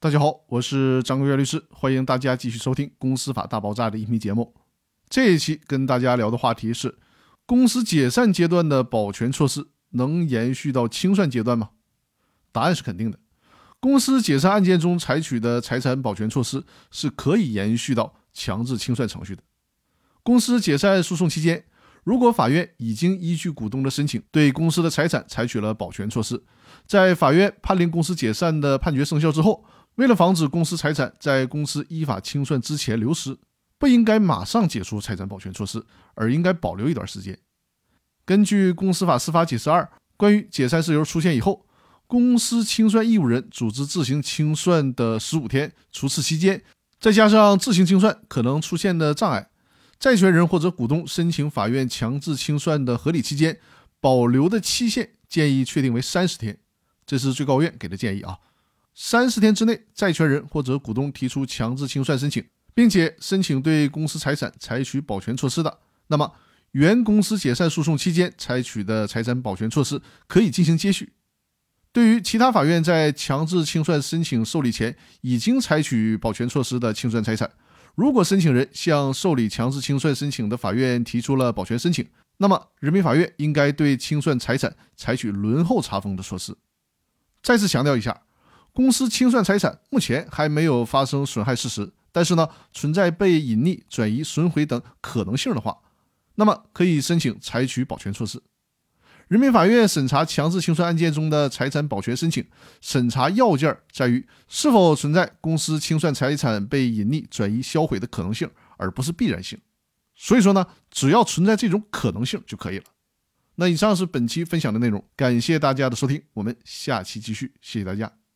大家好，我是张国元律师，欢迎大家继续收听《公司法大爆炸》的音频节目。这一期跟大家聊的话题是：公司解散阶段的保全措施能延续到清算阶段吗？答案是肯定的。公司解散案件中采取的财产保全措施是可以延续到强制清算程序的。公司解散诉讼期间，如果法院已经依据股东的申请对公司的财产采取了保全措施，在法院判令公司解散的判决生效之后，为了防止公司财产在公司依法清算之前流失，不应该马上解除财产保全措施，而应该保留一段时间。根据《公司法司法解释二》关于解散事由出现以后，公司清算义务人组织自行清算的十五天，除此期间，再加上自行清算可能出现的障碍，债权人或者股东申请法院强制清算的合理期间，保留的期限建议确定为三十天，这是最高院给的建议啊。三十天之内，债权人或者股东提出强制清算申请，并且申请对公司财产采取保全措施的，那么原公司解散诉讼期间采取的财产保全措施可以进行接续。对于其他法院在强制清算申请受理前已经采取保全措施的清算财产，如果申请人向受理强制清算申请的法院提出了保全申请，那么人民法院应该对清算财产采取轮候查封的措施。再次强调一下。公司清算财产目前还没有发生损害事实，但是呢，存在被隐匿、转移、损毁等可能性的话，那么可以申请采取保全措施。人民法院审查强制清算案件中的财产保全申请，审查要件在于是否存在公司清算财产被隐匿、转移、销毁的可能性，而不是必然性。所以说呢，只要存在这种可能性就可以了。那以上是本期分享的内容，感谢大家的收听，我们下期继续，谢谢大家。